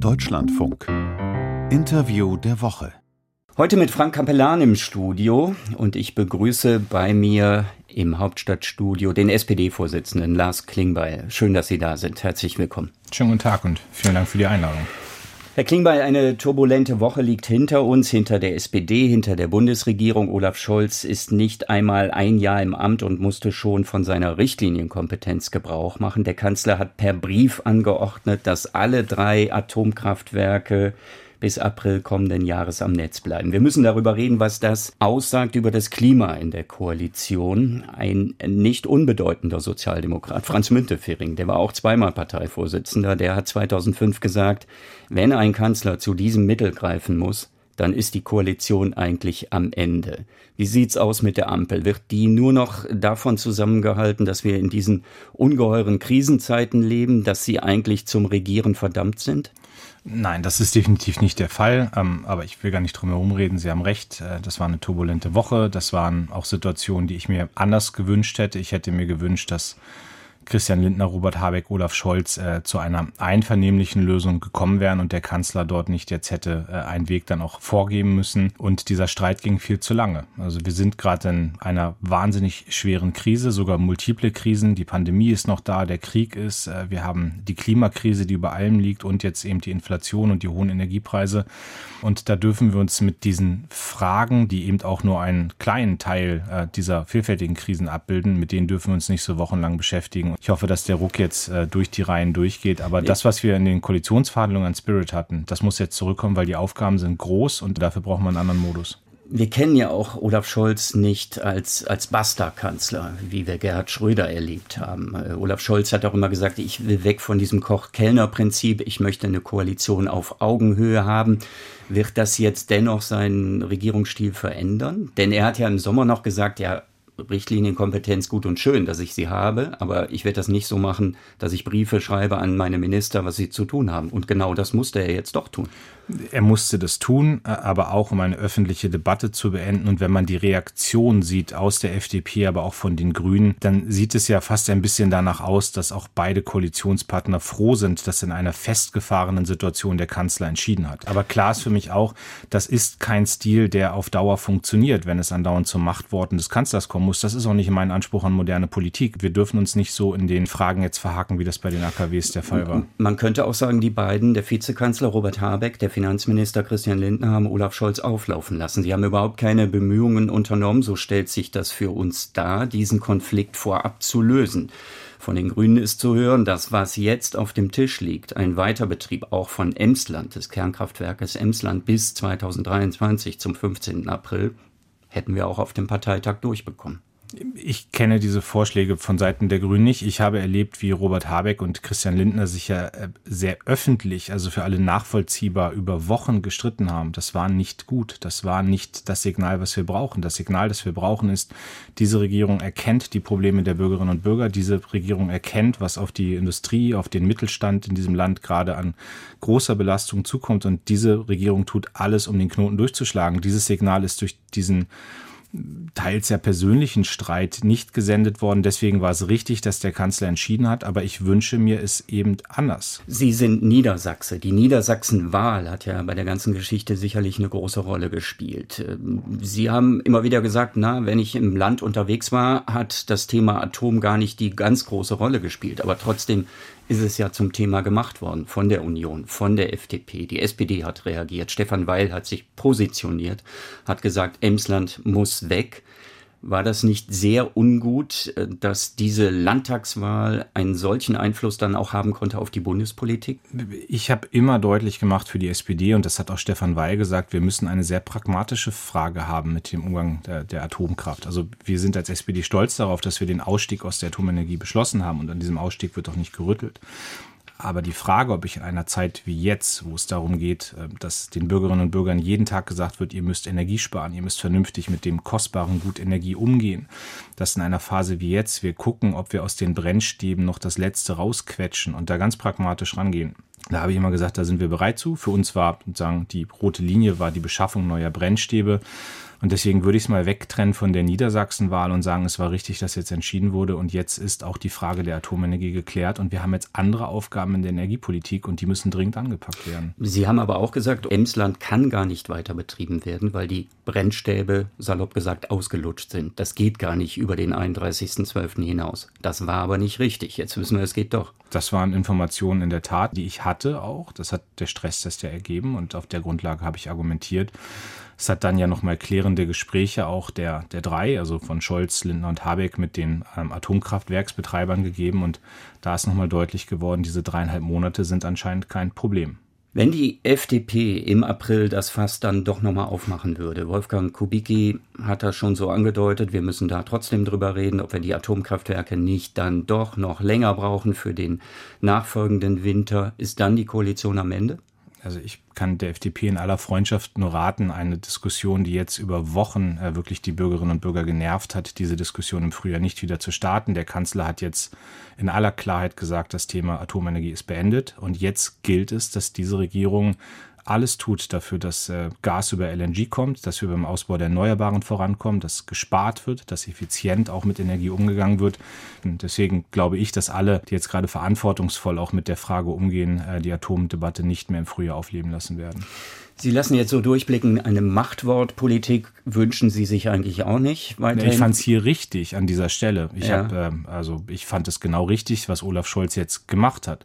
Deutschlandfunk. Interview der Woche. Heute mit Frank Capellan im Studio und ich begrüße bei mir im Hauptstadtstudio den SPD-Vorsitzenden Lars Klingbeil. Schön, dass Sie da sind. Herzlich willkommen. Schönen guten Tag und vielen Dank für die Einladung. Herr Klingbeil, eine turbulente Woche liegt hinter uns, hinter der SPD, hinter der Bundesregierung. Olaf Scholz ist nicht einmal ein Jahr im Amt und musste schon von seiner Richtlinienkompetenz Gebrauch machen. Der Kanzler hat per Brief angeordnet, dass alle drei Atomkraftwerke bis April kommenden Jahres am Netz bleiben. Wir müssen darüber reden, was das aussagt über das Klima in der Koalition. Ein nicht unbedeutender Sozialdemokrat, Franz Müntefering, der war auch zweimal Parteivorsitzender, der hat 2005 gesagt, wenn ein Kanzler zu diesem Mittel greifen muss, dann ist die Koalition eigentlich am Ende. Wie sieht's aus mit der Ampel? Wird die nur noch davon zusammengehalten, dass wir in diesen ungeheuren Krisenzeiten leben, dass sie eigentlich zum Regieren verdammt sind? Nein, das ist definitiv nicht der Fall. Ähm, aber ich will gar nicht drum herum reden. Sie haben recht. Äh, das war eine turbulente Woche. Das waren auch Situationen, die ich mir anders gewünscht hätte. Ich hätte mir gewünscht, dass Christian Lindner, Robert Habeck, Olaf Scholz äh, zu einer einvernehmlichen Lösung gekommen wären und der Kanzler dort nicht jetzt hätte äh, einen Weg dann auch vorgeben müssen. Und dieser Streit ging viel zu lange. Also wir sind gerade in einer wahnsinnig schweren Krise, sogar multiple Krisen. Die Pandemie ist noch da, der Krieg ist, äh, wir haben die Klimakrise, die über allem liegt und jetzt eben die Inflation und die hohen Energiepreise. Und da dürfen wir uns mit diesen Fragen, die eben auch nur einen kleinen Teil äh, dieser vielfältigen Krisen abbilden, mit denen dürfen wir uns nicht so wochenlang beschäftigen ich hoffe, dass der Ruck jetzt äh, durch die Reihen durchgeht. Aber ja. das, was wir in den Koalitionsverhandlungen an Spirit hatten, das muss jetzt zurückkommen, weil die Aufgaben sind groß und dafür brauchen wir einen anderen Modus. Wir kennen ja auch Olaf Scholz nicht als, als Basta-Kanzler, wie wir Gerhard Schröder erlebt haben. Äh, Olaf Scholz hat auch immer gesagt, ich will weg von diesem Koch-Kellner-Prinzip, ich möchte eine Koalition auf Augenhöhe haben. Wird das jetzt dennoch seinen Regierungsstil verändern? Denn er hat ja im Sommer noch gesagt, ja, Richtlinienkompetenz gut und schön, dass ich sie habe, aber ich werde das nicht so machen, dass ich Briefe schreibe an meine Minister, was sie zu tun haben. Und genau das musste er jetzt doch tun. Er musste das tun, aber auch um eine öffentliche Debatte zu beenden. Und wenn man die Reaktion sieht aus der FDP, aber auch von den Grünen, dann sieht es ja fast ein bisschen danach aus, dass auch beide Koalitionspartner froh sind, dass in einer festgefahrenen Situation der Kanzler entschieden hat. Aber klar ist für mich auch, das ist kein Stil, der auf Dauer funktioniert, wenn es andauernd zum Machtworten des Kanzlers kommen muss. Das ist auch nicht mein Anspruch an moderne Politik. Wir dürfen uns nicht so in den Fragen jetzt verhaken, wie das bei den AKWs der Fall war. Man könnte auch sagen, die beiden, der Vizekanzler Robert Habeck, der Finanzminister Christian Lindner haben Olaf Scholz auflaufen lassen. Sie haben überhaupt keine Bemühungen unternommen, so stellt sich das für uns dar, diesen Konflikt vorab zu lösen. Von den Grünen ist zu hören, dass was jetzt auf dem Tisch liegt, ein Weiterbetrieb auch von Emsland, des Kernkraftwerkes Emsland bis 2023 zum 15. April, hätten wir auch auf dem Parteitag durchbekommen. Ich kenne diese Vorschläge von Seiten der Grünen nicht. Ich habe erlebt, wie Robert Habeck und Christian Lindner sich ja äh, sehr öffentlich, also für alle nachvollziehbar, über Wochen gestritten haben. Das war nicht gut. Das war nicht das Signal, was wir brauchen. Das Signal, das wir brauchen, ist, diese Regierung erkennt die Probleme der Bürgerinnen und Bürger. Diese Regierung erkennt, was auf die Industrie, auf den Mittelstand in diesem Land gerade an großer Belastung zukommt. Und diese Regierung tut alles, um den Knoten durchzuschlagen. Dieses Signal ist durch diesen teils ja persönlichen Streit nicht gesendet worden. Deswegen war es richtig, dass der Kanzler entschieden hat, aber ich wünsche mir es eben anders. Sie sind Niedersachse. Die Niedersachsen-Wahl hat ja bei der ganzen Geschichte sicherlich eine große Rolle gespielt. Sie haben immer wieder gesagt, na, wenn ich im Land unterwegs war, hat das Thema Atom gar nicht die ganz große Rolle gespielt. Aber trotzdem ist es ja zum Thema gemacht worden von der Union, von der FDP. Die SPD hat reagiert. Stefan Weil hat sich positioniert, hat gesagt, Emsland muss weg. War das nicht sehr ungut, äh, dass diese Landtagswahl einen solchen Einfluss dann auch haben konnte auf die Bundespolitik? Ich habe immer deutlich gemacht für die SPD, und das hat auch Stefan Weil gesagt, wir müssen eine sehr pragmatische Frage haben mit dem Umgang der, der Atomkraft. Also wir sind als SPD stolz darauf, dass wir den Ausstieg aus der Atomenergie beschlossen haben, und an diesem Ausstieg wird auch nicht gerüttelt. Aber die Frage, ob ich in einer Zeit wie jetzt, wo es darum geht, äh, dass den Bürgerinnen und Bürgern jeden Tag gesagt wird, ihr müsst Energie sparen, ihr müsst vernünftig mit dem kostbaren Gut Energie umgehen, dass in einer Phase wie jetzt wir gucken, ob wir aus den Brennstäben noch das Letzte rausquetschen und da ganz pragmatisch rangehen. Da habe ich immer gesagt, da sind wir bereit zu. Für uns war sozusagen die rote Linie war die Beschaffung neuer Brennstäbe. Und deswegen würde ich es mal wegtrennen von der Niedersachsenwahl und sagen, es war richtig, dass jetzt entschieden wurde. Und jetzt ist auch die Frage der Atomenergie geklärt. Und wir haben jetzt andere Aufgaben in der Energiepolitik und die müssen dringend angepackt werden. Sie haben aber auch gesagt, Emsland kann gar nicht weiter betrieben werden, weil die Brennstäbe, salopp gesagt, ausgelutscht sind. Das geht gar nicht über den 31.12. hinaus. Das war aber nicht richtig. Jetzt wissen wir, es geht doch. Das waren Informationen in der Tat, die ich hatte auch. Das hat der Stresstest ja ergeben und auf der Grundlage habe ich argumentiert. Es hat dann ja nochmal klärende Gespräche auch der, der drei, also von Scholz, Lindner und Habeck mit den ähm, Atomkraftwerksbetreibern gegeben. Und da ist nochmal deutlich geworden, diese dreieinhalb Monate sind anscheinend kein Problem. Wenn die FDP im April das Fass dann doch nochmal aufmachen würde, Wolfgang Kubicki hat das schon so angedeutet, wir müssen da trotzdem drüber reden, ob wir die Atomkraftwerke nicht dann doch noch länger brauchen für den nachfolgenden Winter. Ist dann die Koalition am Ende? Also ich kann der FDP in aller Freundschaft nur raten, eine Diskussion, die jetzt über Wochen äh, wirklich die Bürgerinnen und Bürger genervt hat, diese Diskussion im Frühjahr nicht wieder zu starten. Der Kanzler hat jetzt in aller Klarheit gesagt, das Thema Atomenergie ist beendet. Und jetzt gilt es, dass diese Regierung alles tut dafür, dass äh, Gas über LNG kommt, dass wir beim Ausbau der Erneuerbaren vorankommen, dass gespart wird, dass effizient auch mit Energie umgegangen wird. Und deswegen glaube ich, dass alle, die jetzt gerade verantwortungsvoll auch mit der Frage umgehen, äh, die Atomdebatte nicht mehr im Frühjahr aufleben lassen werden. Sie lassen jetzt so durchblicken, eine Machtwortpolitik wünschen Sie sich eigentlich auch nicht weiterhin. Ich fand es hier richtig an dieser Stelle. Ich ja. habe, äh, also ich fand es genau richtig, was Olaf Scholz jetzt gemacht hat.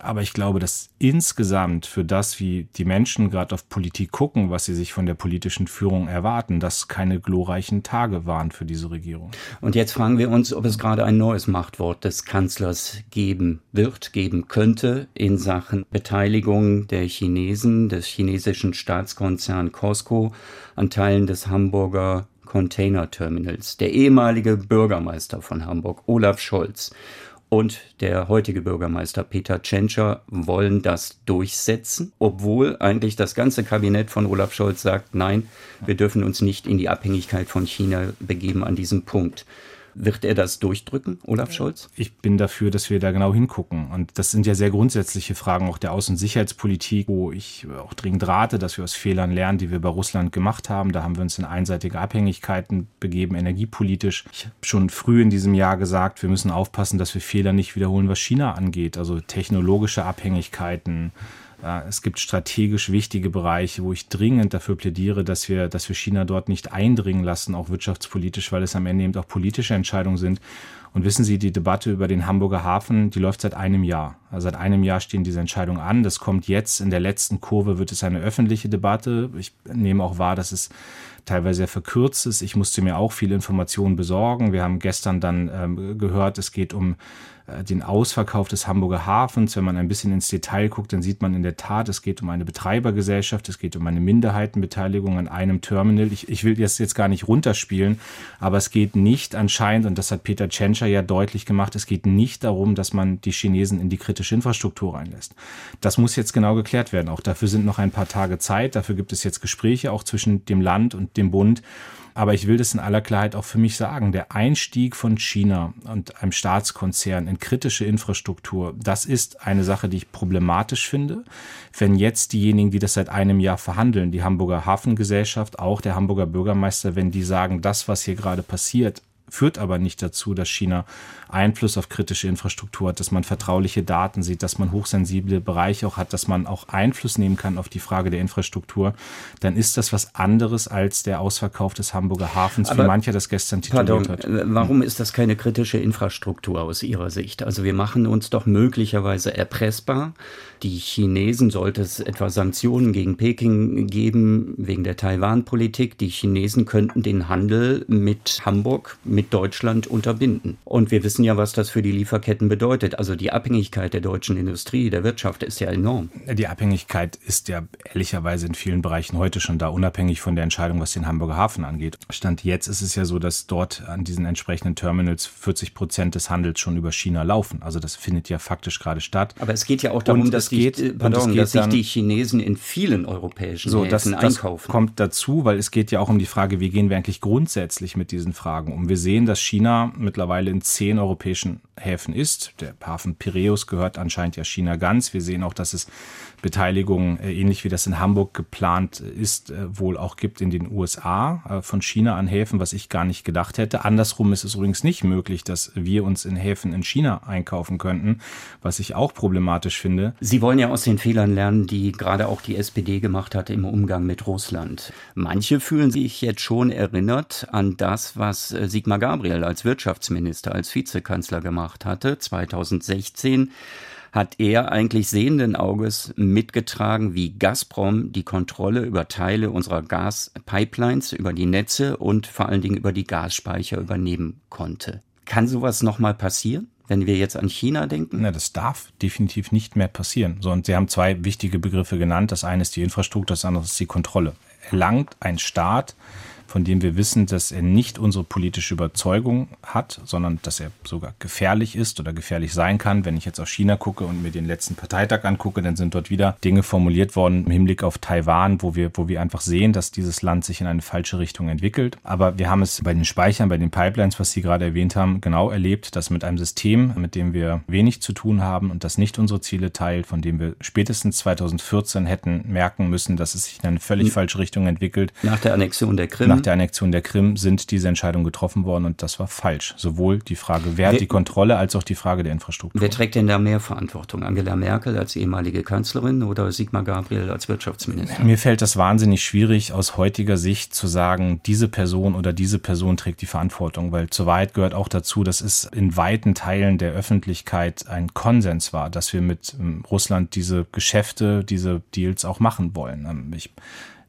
Aber ich glaube, dass insgesamt für das, wie die Menschen gerade auf Politik gucken, was sie sich von der politischen Führung erwarten, das keine glorreichen Tage waren für diese Regierung. Und jetzt fragen wir uns, ob es gerade ein neues Machtwort des Kanzlers geben wird, geben könnte in Sachen Beteiligung der Chinesen, des chinesischen Staatskonzern Costco an Teilen des Hamburger Container Terminals. Der ehemalige Bürgermeister von Hamburg, Olaf Scholz, und der heutige Bürgermeister Peter Tschentscher wollen das durchsetzen, obwohl eigentlich das ganze Kabinett von Olaf Scholz sagt, nein, wir dürfen uns nicht in die Abhängigkeit von China begeben an diesem Punkt. Wird er das durchdrücken, Olaf Scholz? Ich bin dafür, dass wir da genau hingucken. Und das sind ja sehr grundsätzliche Fragen auch der Außen- und Sicherheitspolitik, wo ich auch dringend rate, dass wir aus Fehlern lernen, die wir bei Russland gemacht haben. Da haben wir uns in einseitige Abhängigkeiten begeben, energiepolitisch. Ich habe schon früh in diesem Jahr gesagt, wir müssen aufpassen, dass wir Fehler nicht wiederholen, was China angeht. Also technologische Abhängigkeiten, es gibt strategisch wichtige Bereiche, wo ich dringend dafür plädiere, dass wir, dass wir China dort nicht eindringen lassen, auch wirtschaftspolitisch, weil es am Ende eben auch politische Entscheidungen sind. Und wissen Sie, die Debatte über den Hamburger Hafen, die läuft seit einem Jahr. Also seit einem Jahr stehen diese Entscheidungen an. Das kommt jetzt. In der letzten Kurve wird es eine öffentliche Debatte. Ich nehme auch wahr, dass es teilweise sehr verkürzt ist. Ich musste mir auch viele Informationen besorgen. Wir haben gestern dann ähm, gehört, es geht um äh, den Ausverkauf des Hamburger Hafens. Wenn man ein bisschen ins Detail guckt, dann sieht man in der Tat, es geht um eine Betreibergesellschaft, es geht um eine Minderheitenbeteiligung an einem Terminal. Ich, ich will das jetzt gar nicht runterspielen, aber es geht nicht anscheinend, und das hat Peter Tschentscher ja deutlich gemacht, es geht nicht darum, dass man die Chinesen in die kritische Infrastruktur reinlässt. Das muss jetzt genau geklärt werden. Auch dafür sind noch ein paar Tage Zeit. Dafür gibt es jetzt Gespräche auch zwischen dem Land und dem Bund. Aber ich will das in aller Klarheit auch für mich sagen. Der Einstieg von China und einem Staatskonzern in kritische Infrastruktur, das ist eine Sache, die ich problematisch finde. Wenn jetzt diejenigen, die das seit einem Jahr verhandeln, die Hamburger Hafengesellschaft, auch der Hamburger Bürgermeister, wenn die sagen, das, was hier gerade passiert, führt aber nicht dazu, dass China Einfluss auf kritische Infrastruktur hat, dass man vertrauliche Daten sieht, dass man hochsensible Bereiche auch hat, dass man auch Einfluss nehmen kann auf die Frage der Infrastruktur, dann ist das was anderes als der Ausverkauf des Hamburger Hafens, Aber, wie mancher das gestern tituliert hat. Äh, warum ist das keine kritische Infrastruktur aus Ihrer Sicht? Also wir machen uns doch möglicherweise erpressbar. Die Chinesen, sollte es etwa Sanktionen gegen Peking geben wegen der Taiwan-Politik, die Chinesen könnten den Handel mit Hamburg, mit Deutschland unterbinden. Und wir wissen ja, was das für die Lieferketten bedeutet. Also die Abhängigkeit der deutschen Industrie, der Wirtschaft ist ja enorm. Die Abhängigkeit ist ja ehrlicherweise in vielen Bereichen heute schon da, unabhängig von der Entscheidung, was den Hamburger Hafen angeht. Stand jetzt ist es ja so, dass dort an diesen entsprechenden Terminals 40 Prozent des Handels schon über China laufen. Also das findet ja faktisch gerade statt. Aber es geht ja auch darum, dass, geht, die, pardon, dass sich die Chinesen in vielen europäischen so, Häfen das, einkaufen. Das kommt dazu, weil es geht ja auch um die Frage, wie gehen wir eigentlich grundsätzlich mit diesen Fragen um. Wir sehen, dass China mittlerweile in zehn europäischen Häfen ist. Der Hafen Piräus gehört anscheinend ja China ganz. Wir sehen auch, dass es Beteiligung, äh, ähnlich wie das in Hamburg geplant ist, äh, wohl auch gibt in den USA äh, von China an Häfen, was ich gar nicht gedacht hätte. Andersrum ist es übrigens nicht möglich, dass wir uns in Häfen in China einkaufen könnten, was ich auch problematisch finde. Sie wollen ja aus den Fehlern lernen, die gerade auch die SPD gemacht hat im Umgang mit Russland. Manche fühlen sich jetzt schon erinnert an das, was Sigmar Gabriel als Wirtschaftsminister, als Vizekanzler gemacht hatte, 2016 hat er eigentlich sehenden Auges mitgetragen, wie Gazprom die Kontrolle über Teile unserer Gaspipelines, über die Netze und vor allen Dingen über die Gasspeicher übernehmen konnte. Kann sowas nochmal passieren? wenn wir jetzt an China denken? Na, das darf definitiv nicht mehr passieren. So, und Sie haben zwei wichtige Begriffe genannt. Das eine ist die Infrastruktur, das andere ist die Kontrolle. Erlangt ein Staat von dem wir wissen, dass er nicht unsere politische Überzeugung hat, sondern dass er sogar gefährlich ist oder gefährlich sein kann. Wenn ich jetzt auf China gucke und mir den letzten Parteitag angucke, dann sind dort wieder Dinge formuliert worden im Hinblick auf Taiwan, wo wir, wo wir einfach sehen, dass dieses Land sich in eine falsche Richtung entwickelt. Aber wir haben es bei den Speichern, bei den Pipelines, was Sie gerade erwähnt haben, genau erlebt, dass mit einem System, mit dem wir wenig zu tun haben und das nicht unsere Ziele teilt, von dem wir spätestens 2014 hätten merken müssen, dass es sich in eine völlig falsche Richtung entwickelt. Nach der Annexion der Krim der Annexion der Krim sind diese Entscheidungen getroffen worden und das war falsch. Sowohl die Frage, wer, wer hat die Kontrolle, als auch die Frage der Infrastruktur. Wer trägt denn da mehr Verantwortung? Angela Merkel als ehemalige Kanzlerin oder Sigmar Gabriel als Wirtschaftsminister? Mir fällt das wahnsinnig schwierig aus heutiger Sicht zu sagen, diese Person oder diese Person trägt die Verantwortung, weil zur Wahrheit gehört auch dazu, dass es in weiten Teilen der Öffentlichkeit ein Konsens war, dass wir mit ähm, Russland diese Geschäfte, diese Deals auch machen wollen. Ähm,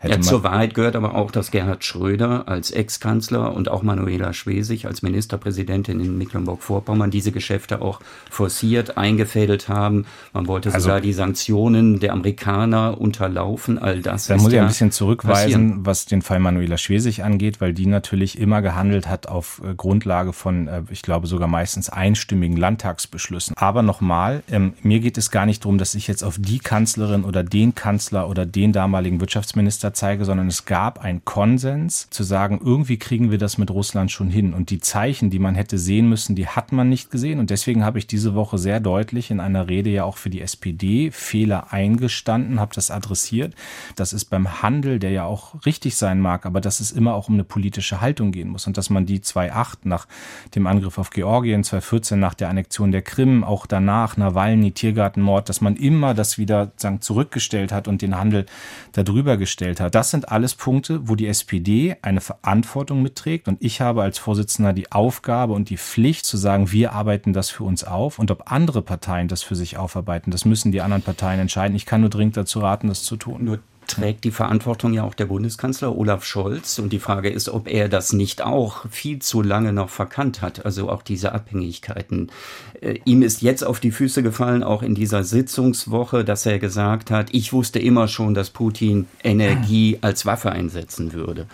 ja, zur Wahrheit gehört aber auch, dass Gerhard Schröder als Ex-Kanzler und auch Manuela Schwesig als Ministerpräsidentin in Mecklenburg-Vorpommern diese Geschäfte auch forciert, eingefädelt haben. Man wollte also, sogar die Sanktionen der Amerikaner unterlaufen, all das. Da muss ich ein bisschen zurückweisen, passieren. was den Fall Manuela Schwesig angeht, weil die natürlich immer gehandelt hat auf äh, Grundlage von, äh, ich glaube sogar meistens einstimmigen Landtagsbeschlüssen. Aber nochmal, ähm, mir geht es gar nicht darum, dass ich jetzt auf die Kanzlerin oder den Kanzler oder den damaligen Wirtschaftsminister zeige, sondern es gab einen Konsens zu sagen, irgendwie kriegen wir das mit Russland schon hin. Und die Zeichen, die man hätte sehen müssen, die hat man nicht gesehen. Und deswegen habe ich diese Woche sehr deutlich in einer Rede ja auch für die SPD Fehler eingestanden, habe das adressiert. Das ist beim Handel, der ja auch richtig sein mag, aber dass es immer auch um eine politische Haltung gehen muss. Und dass man die 2008 nach dem Angriff auf Georgien, 2014 nach der Annexion der Krim, auch danach Nawalny, Tiergartenmord, dass man immer das wieder sagen, zurückgestellt hat und den Handel darüber gestellt hat. Das sind alles Punkte, wo die SPD eine Verantwortung mitträgt und ich habe als Vorsitzender die Aufgabe und die Pflicht zu sagen, wir arbeiten das für uns auf und ob andere Parteien das für sich aufarbeiten, das müssen die anderen Parteien entscheiden. Ich kann nur dringend dazu raten, das zu tun. Nur trägt die Verantwortung ja auch der Bundeskanzler Olaf Scholz. Und die Frage ist, ob er das nicht auch viel zu lange noch verkannt hat. Also auch diese Abhängigkeiten. Äh, ihm ist jetzt auf die Füße gefallen, auch in dieser Sitzungswoche, dass er gesagt hat, ich wusste immer schon, dass Putin Energie als Waffe einsetzen würde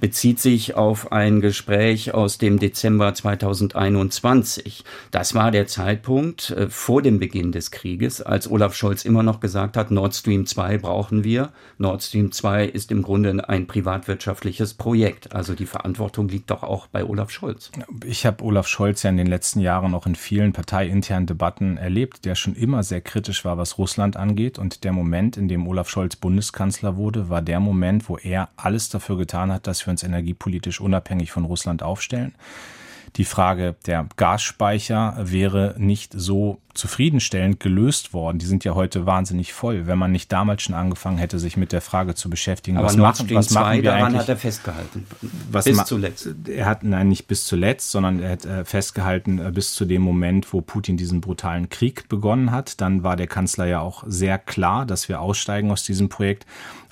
bezieht sich auf ein Gespräch aus dem Dezember 2021. Das war der Zeitpunkt äh, vor dem Beginn des Krieges, als Olaf Scholz immer noch gesagt hat, Nord Stream 2 brauchen wir. Nord Stream 2 ist im Grunde ein privatwirtschaftliches Projekt. Also die Verantwortung liegt doch auch bei Olaf Scholz. Ich habe Olaf Scholz ja in den letzten Jahren auch in vielen parteiinternen Debatten erlebt, der schon immer sehr kritisch war, was Russland angeht. Und der Moment, in dem Olaf Scholz Bundeskanzler wurde, war der Moment, wo er alles dafür getan hat, dass wir uns energiepolitisch unabhängig von Russland aufstellen. Die Frage der Gasspeicher wäre nicht so zufriedenstellend gelöst worden. Die sind ja heute wahnsinnig voll. Wenn man nicht damals schon angefangen hätte, sich mit der Frage zu beschäftigen, Aber was, machen, was machen wir daran eigentlich? hat er festgehalten. Was bis zuletzt. Er hat, nein, nicht bis zuletzt, sondern er hat äh, festgehalten äh, bis zu dem Moment, wo Putin diesen brutalen Krieg begonnen hat. Dann war der Kanzler ja auch sehr klar, dass wir aussteigen aus diesem Projekt.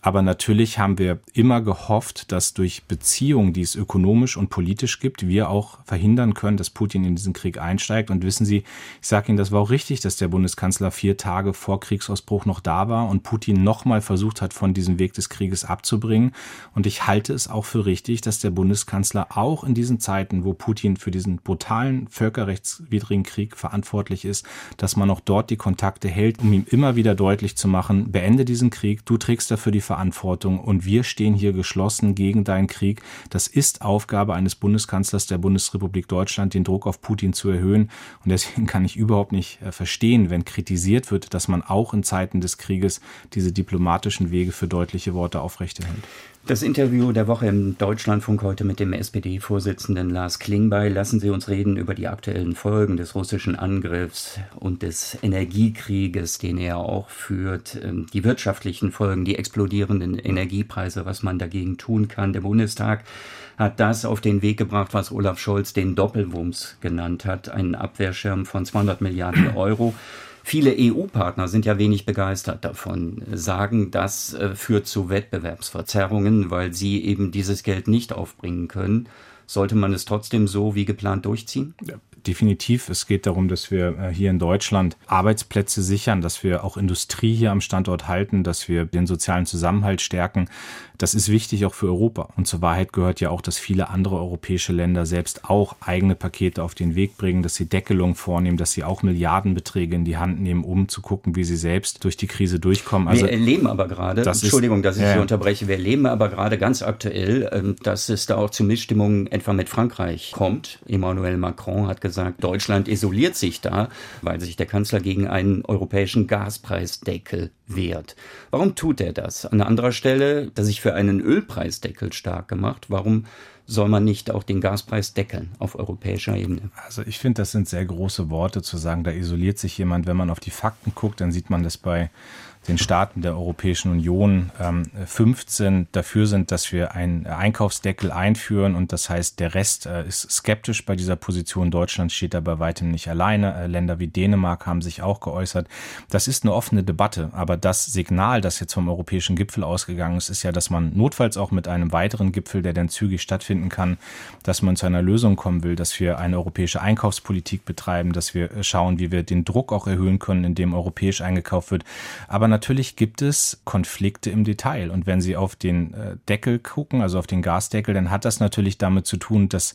Aber natürlich haben wir immer gehofft, dass durch Beziehungen, die es ökonomisch und politisch gibt, wir auch verhindern können, dass Putin in diesen Krieg einsteigt. Und wissen Sie, ich sage Ihnen, das war auch richtig, dass der Bundeskanzler vier Tage vor Kriegsausbruch noch da war und Putin nochmal versucht hat, von diesem Weg des Krieges abzubringen. Und ich halte es auch für richtig, dass der Bundeskanzler auch in diesen Zeiten, wo Putin für diesen brutalen, völkerrechtswidrigen Krieg verantwortlich ist, dass man auch dort die Kontakte hält, um ihm immer wieder deutlich zu machen, beende diesen Krieg, du trägst dafür die Verantwortung und wir stehen hier geschlossen gegen deinen Krieg. Das ist Aufgabe eines Bundeskanzlers der Bundesrepublik Deutschland, den Druck auf Putin zu erhöhen. Und deswegen kann ich überhaupt nicht äh, verstehen, wenn kritisiert wird, dass man auch in Zeiten des Krieges diese diplomatischen Wege für deutliche Worte aufrechterhält. Das Interview der Woche im Deutschlandfunk heute mit dem SPD-Vorsitzenden Lars Klingbeil. Lassen Sie uns reden über die aktuellen Folgen des russischen Angriffs und des Energiekrieges, den er auch führt. Ähm, die wirtschaftlichen Folgen, die explodierenden Energiepreise, was man dagegen tun kann. Der Bundestag hat das auf den Weg gebracht, was Olaf Scholz den Doppelwumms genannt hat. Einen Abwehrschirm von 200 Milliarden Euro. Viele EU-Partner sind ja wenig begeistert davon, sagen, das äh, führt zu Wettbewerbsverzerrungen, weil sie eben dieses Geld nicht aufbringen können. Sollte man es trotzdem so wie geplant durchziehen? Ja, definitiv. Es geht darum, dass wir äh, hier in Deutschland Arbeitsplätze sichern, dass wir auch Industrie hier am Standort halten, dass wir den sozialen Zusammenhalt stärken. Das ist wichtig auch für Europa. Und zur Wahrheit gehört ja auch, dass viele andere europäische Länder selbst auch eigene Pakete auf den Weg bringen, dass sie Deckelung vornehmen, dass sie auch Milliardenbeträge in die Hand nehmen, um zu gucken, wie sie selbst durch die Krise durchkommen. Also, wir erleben aber gerade, das Entschuldigung, ist, dass ich ja. Sie unterbreche, wir erleben aber gerade ganz aktuell, ähm, dass es da auch zu Missstimmungen etwa mit Frankreich kommt. Emmanuel Macron hat gesagt, Deutschland isoliert sich da, weil sich der Kanzler gegen einen europäischen Gaspreisdeckel wehrt. Warum tut er das? An anderer Stelle, dass sich für einen Ölpreisdeckel stark gemacht. Warum soll man nicht auch den Gaspreis deckeln auf europäischer Ebene? Also ich finde, das sind sehr große Worte zu sagen, da isoliert sich jemand. Wenn man auf die Fakten guckt, dann sieht man das bei den Staaten der Europäischen Union ähm, 15 dafür sind, dass wir einen Einkaufsdeckel einführen und das heißt, der Rest äh, ist skeptisch bei dieser Position. Deutschland steht da bei weitem nicht alleine. Äh, Länder wie Dänemark haben sich auch geäußert. Das ist eine offene Debatte, aber das Signal, das jetzt vom europäischen Gipfel ausgegangen ist, ist ja, dass man notfalls auch mit einem weiteren Gipfel, der dann zügig stattfinden kann, dass man zu einer Lösung kommen will, dass wir eine europäische Einkaufspolitik betreiben, dass wir äh, schauen, wie wir den Druck auch erhöhen können, indem europäisch eingekauft wird. Aber natürlich gibt es Konflikte im Detail. Und wenn Sie auf den äh, Deckel gucken, also auf den Gasdeckel, dann hat das natürlich damit zu tun, dass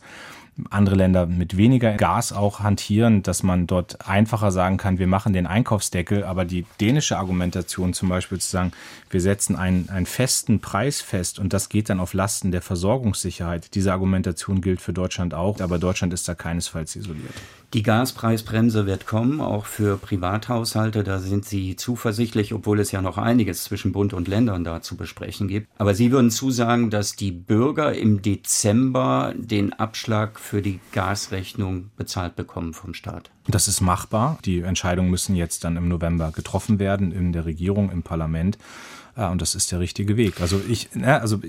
andere Länder mit weniger Gas auch hantieren, dass man dort einfacher sagen kann, wir machen den Einkaufsdeckel, aber die dänische Argumentation zum Beispiel zu sagen, wir setzen einen, einen festen Preis fest und das geht dann auf Lasten der Versorgungssicherheit. Diese Argumentation gilt für Deutschland auch, aber Deutschland ist da keinesfalls isoliert. Die Gaspreisbremse wird kommen, auch für Privathaushalte. Da sind Sie zuversichtlich, obwohl es ja noch einiges zwischen Bund und Ländern da zu besprechen gibt. Aber Sie würden zusagen, dass die Bürger im Dezember den Abschlag für die Gasrechnung bezahlt bekommen vom Staat. Das ist machbar. Die Entscheidungen müssen jetzt dann im November getroffen werden in der Regierung, im Parlament. Und das ist der richtige Weg. Also ich, also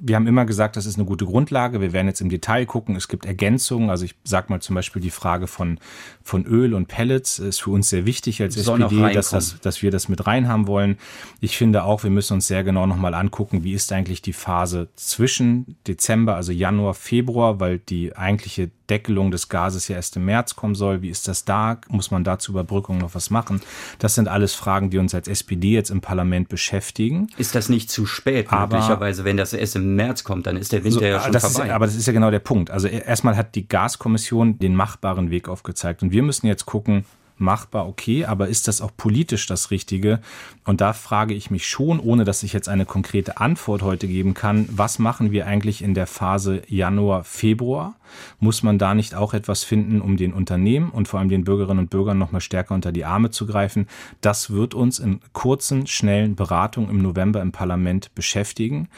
wir haben immer gesagt, das ist eine gute Grundlage. Wir werden jetzt im Detail gucken. Es gibt Ergänzungen. Also ich sage mal zum Beispiel die Frage von, von Öl und Pellets ist für uns sehr wichtig als Soll SPD, dass, das, dass wir das mit rein haben wollen. Ich finde auch, wir müssen uns sehr genau nochmal angucken, wie ist eigentlich die Phase zwischen Dezember, also Januar, Februar, weil die eigentliche Deckelung des Gases ja erst im März kommen soll. Wie ist das da? Muss man da zur Überbrückung noch was machen? Das sind alles Fragen, die uns als SPD jetzt im Parlament beschäftigen. Ist das nicht zu spät, aber, möglicherweise, wenn das erst im März kommt, dann ist der Winter so, ja schon vorbei. Ist, aber das ist ja genau der Punkt. Also erstmal hat die Gaskommission den machbaren Weg aufgezeigt und wir müssen jetzt gucken, machbar, okay, aber ist das auch politisch das Richtige? Und da frage ich mich schon, ohne dass ich jetzt eine konkrete Antwort heute geben kann, was machen wir eigentlich in der Phase Januar, Februar? Muss man da nicht auch etwas finden, um den Unternehmen und vor allem den Bürgerinnen und Bürgern noch mal stärker unter die Arme zu greifen? Das wird uns in kurzen, schnellen Beratungen im November im Parlament beschäftigen.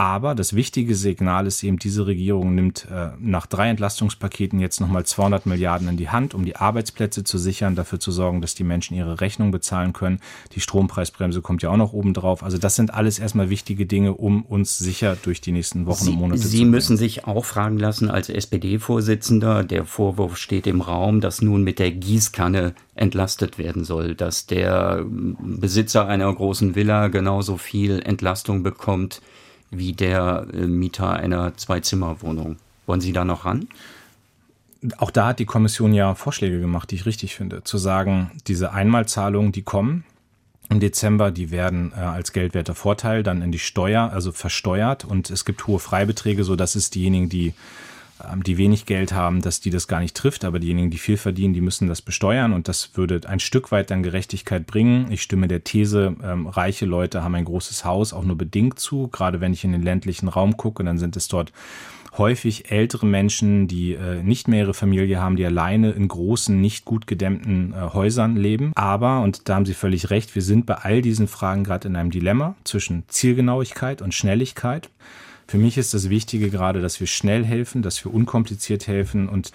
Aber das wichtige Signal ist eben, diese Regierung nimmt äh, nach drei Entlastungspaketen jetzt nochmal 200 Milliarden in die Hand, um die Arbeitsplätze zu sichern, dafür zu sorgen, dass die Menschen ihre Rechnung bezahlen können. Die Strompreisbremse kommt ja auch noch oben drauf. Also das sind alles erstmal wichtige Dinge, um uns sicher durch die nächsten Wochen Sie, und Monate Sie zu Sie müssen sich auch fragen lassen als SPD-Vorsitzender, der Vorwurf steht im Raum, dass nun mit der Gießkanne entlastet werden soll, dass der Besitzer einer großen Villa genauso viel Entlastung bekommt wie der äh, Mieter einer Zwei-Zimmer-Wohnung. Wollen Sie da noch ran? Auch da hat die Kommission ja Vorschläge gemacht, die ich richtig finde. Zu sagen, diese Einmalzahlungen, die kommen im Dezember, die werden äh, als geldwerter Vorteil dann in die Steuer, also versteuert und es gibt hohe Freibeträge, so dass es diejenigen, die die wenig Geld haben, dass die das gar nicht trifft, aber diejenigen, die viel verdienen, die müssen das besteuern und das würde ein Stück weit dann Gerechtigkeit bringen. Ich stimme der These, ähm, reiche Leute haben ein großes Haus auch nur bedingt zu, gerade wenn ich in den ländlichen Raum gucke, dann sind es dort häufig ältere Menschen, die äh, nicht mehr ihre Familie haben, die alleine in großen, nicht gut gedämmten äh, Häusern leben. Aber, und da haben Sie völlig recht, wir sind bei all diesen Fragen gerade in einem Dilemma zwischen Zielgenauigkeit und Schnelligkeit. Für mich ist das Wichtige gerade, dass wir schnell helfen, dass wir unkompliziert helfen und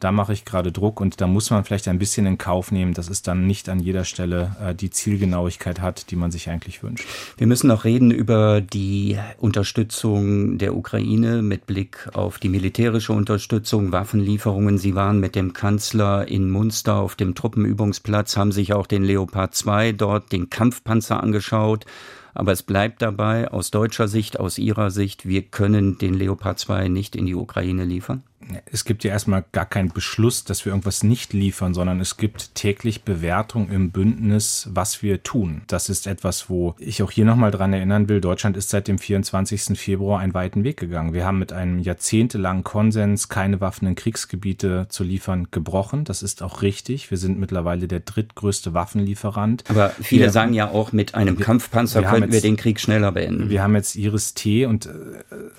da mache ich gerade Druck und da muss man vielleicht ein bisschen in Kauf nehmen, dass es dann nicht an jeder Stelle äh, die Zielgenauigkeit hat, die man sich eigentlich wünscht. Wir müssen noch reden über die Unterstützung der Ukraine mit Blick auf die militärische Unterstützung, Waffenlieferungen. Sie waren mit dem Kanzler in Munster auf dem Truppenübungsplatz, haben sich auch den Leopard 2 dort, den Kampfpanzer angeschaut. Aber es bleibt dabei, aus deutscher Sicht, aus Ihrer Sicht, wir können den Leopard 2 nicht in die Ukraine liefern? Es gibt ja erstmal gar keinen Beschluss, dass wir irgendwas nicht liefern, sondern es gibt täglich Bewertung im Bündnis, was wir tun. Das ist etwas, wo ich auch hier nochmal dran erinnern will. Deutschland ist seit dem 24. Februar einen weiten Weg gegangen. Wir haben mit einem jahrzehntelangen Konsens, keine Waffen in Kriegsgebiete zu liefern, gebrochen. Das ist auch richtig. Wir sind mittlerweile der drittgrößte Waffenlieferant. Aber viele wir, sagen ja auch, mit einem wir, Kampfpanzer wir könnten jetzt, wir den Krieg schneller beenden. Wir haben jetzt Iris-T und äh,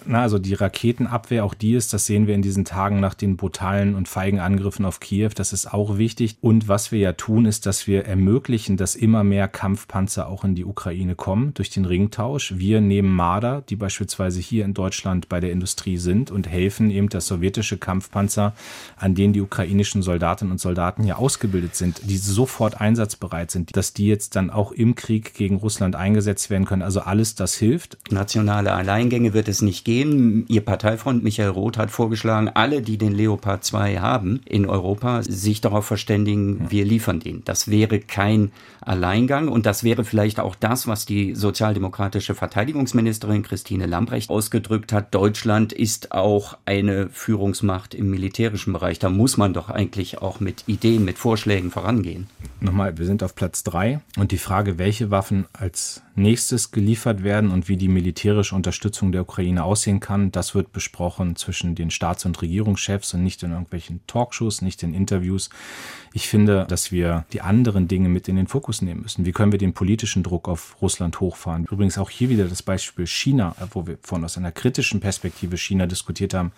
na, also die Raketenabwehr, auch die ist, das sehen wir in diesen Tagen Tagen nach den brutalen und feigen Angriffen auf Kiew. Das ist auch wichtig. Und was wir ja tun, ist, dass wir ermöglichen, dass immer mehr Kampfpanzer auch in die Ukraine kommen durch den Ringtausch. Wir nehmen Marder, die beispielsweise hier in Deutschland bei der Industrie sind und helfen eben, dass sowjetische Kampfpanzer, an denen die ukrainischen Soldatinnen und Soldaten hier ausgebildet sind, die sofort einsatzbereit sind, dass die jetzt dann auch im Krieg gegen Russland eingesetzt werden können. Also alles das hilft. Nationale Alleingänge wird es nicht geben. Ihr Parteifreund Michael Roth hat vorgeschlagen, alle, die den Leopard 2 haben in Europa, sich darauf verständigen, wir liefern den. Das wäre kein Alleingang und das wäre vielleicht auch das, was die sozialdemokratische Verteidigungsministerin Christine Lambrecht ausgedrückt hat. Deutschland ist auch eine Führungsmacht im militärischen Bereich. Da muss man doch eigentlich auch mit Ideen, mit Vorschlägen vorangehen. Nochmal, wir sind auf Platz drei und die Frage, welche Waffen als nächstes geliefert werden und wie die militärische Unterstützung der Ukraine aussehen kann, das wird besprochen zwischen den Staats- und Regierungschefs und nicht in irgendwelchen Talkshows, nicht in Interviews. Ich finde, dass wir die anderen Dinge mit in den Fokus nehmen müssen. Wie können wir den politischen Druck auf Russland hochfahren? Übrigens auch hier wieder das Beispiel China, wo wir von aus einer kritischen Perspektive China diskutiert haben,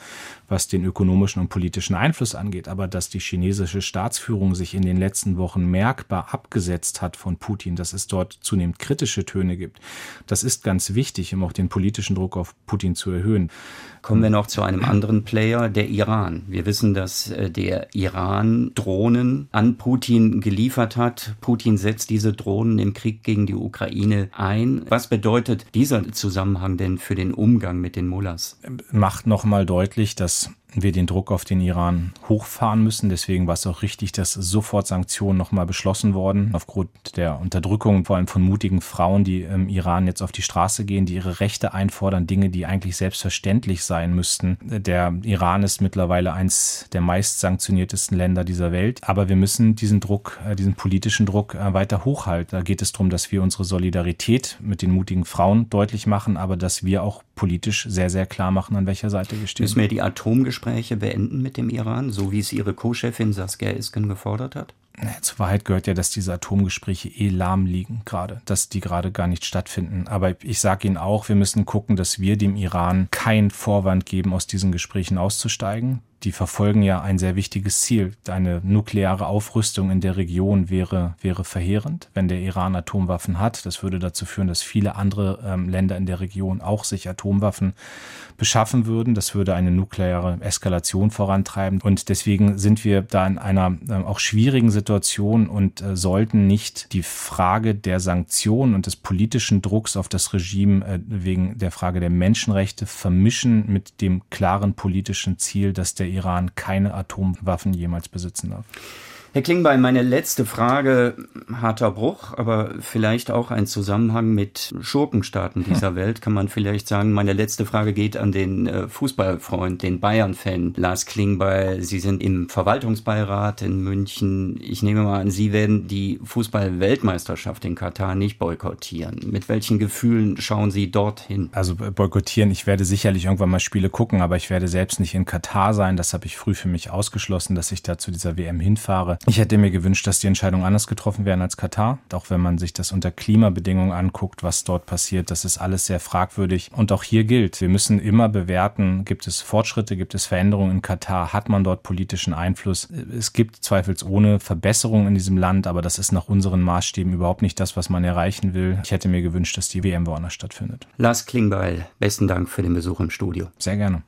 was den ökonomischen und politischen Einfluss angeht. Aber dass die chinesische Staatsführung sich in den letzten Wochen merkbar abgesetzt hat von Putin, dass es dort zunehmend kritische Töne gibt, das ist ganz wichtig, um auch den politischen Druck auf Putin zu erhöhen. Kommen wir noch zu einem anderen Player, der Iran. Wir wissen, dass äh, der Iran Drohnen an Putin geliefert hat. Putin setzt diese Drohnen im Krieg gegen die Ukraine ein. Was bedeutet dieser Zusammenhang denn für den Umgang mit den Mullahs? Macht nochmal deutlich, dass wir den Druck auf den Iran hochfahren müssen. Deswegen war es auch richtig, dass sofort Sanktionen nochmal beschlossen wurden, aufgrund der Unterdrückung vor allem von mutigen Frauen, die im Iran jetzt auf die Straße gehen, die ihre Rechte einfordern, Dinge, die eigentlich selbstverständlich sein müssten. Der Iran ist mittlerweile eins der meist sanktioniertesten Länder dieser Welt. Aber wir müssen diesen Druck, äh, diesen politischen Druck äh, weiter hochhalten. Da geht es darum, dass wir unsere Solidarität mit den mutigen Frauen deutlich machen, aber dass wir auch politisch sehr, sehr klar machen, an welcher Seite wir stehen. Müssen wir die Atomgespräche beenden mit dem Iran, so wie es Ihre Co-Chefin Saskia Isken gefordert hat? Zur Wahrheit gehört ja, dass diese Atomgespräche eh lahm liegen gerade, dass die gerade gar nicht stattfinden. Aber ich sage Ihnen auch, wir müssen gucken, dass wir dem Iran keinen Vorwand geben, aus diesen Gesprächen auszusteigen die verfolgen ja ein sehr wichtiges Ziel. Eine nukleare Aufrüstung in der Region wäre, wäre verheerend, wenn der Iran Atomwaffen hat. Das würde dazu führen, dass viele andere ähm, Länder in der Region auch sich Atomwaffen beschaffen würden. Das würde eine nukleare Eskalation vorantreiben. Und deswegen sind wir da in einer äh, auch schwierigen Situation und äh, sollten nicht die Frage der Sanktionen und des politischen Drucks auf das Regime äh, wegen der Frage der Menschenrechte vermischen mit dem klaren politischen Ziel, dass der Iran keine Atomwaffen jemals besitzen darf. Herr Klingbeil, meine letzte Frage, harter Bruch, aber vielleicht auch ein Zusammenhang mit Schurkenstaaten dieser Welt, kann man vielleicht sagen. Meine letzte Frage geht an den äh, Fußballfreund, den Bayern-Fan Lars Klingbeil. Sie sind im Verwaltungsbeirat in München. Ich nehme mal an, Sie werden die Fußball-Weltmeisterschaft in Katar nicht boykottieren. Mit welchen Gefühlen schauen Sie dorthin? Also boykottieren, ich werde sicherlich irgendwann mal Spiele gucken, aber ich werde selbst nicht in Katar sein. Das habe ich früh für mich ausgeschlossen, dass ich da zu dieser WM hinfahre. Ich hätte mir gewünscht, dass die Entscheidungen anders getroffen werden als Katar. Auch wenn man sich das unter Klimabedingungen anguckt, was dort passiert, das ist alles sehr fragwürdig. Und auch hier gilt, wir müssen immer bewerten, gibt es Fortschritte, gibt es Veränderungen in Katar, hat man dort politischen Einfluss. Es gibt zweifelsohne Verbesserungen in diesem Land, aber das ist nach unseren Maßstäben überhaupt nicht das, was man erreichen will. Ich hätte mir gewünscht, dass die WM woanders stattfindet. Lars Klingbeil, besten Dank für den Besuch im Studio. Sehr gerne.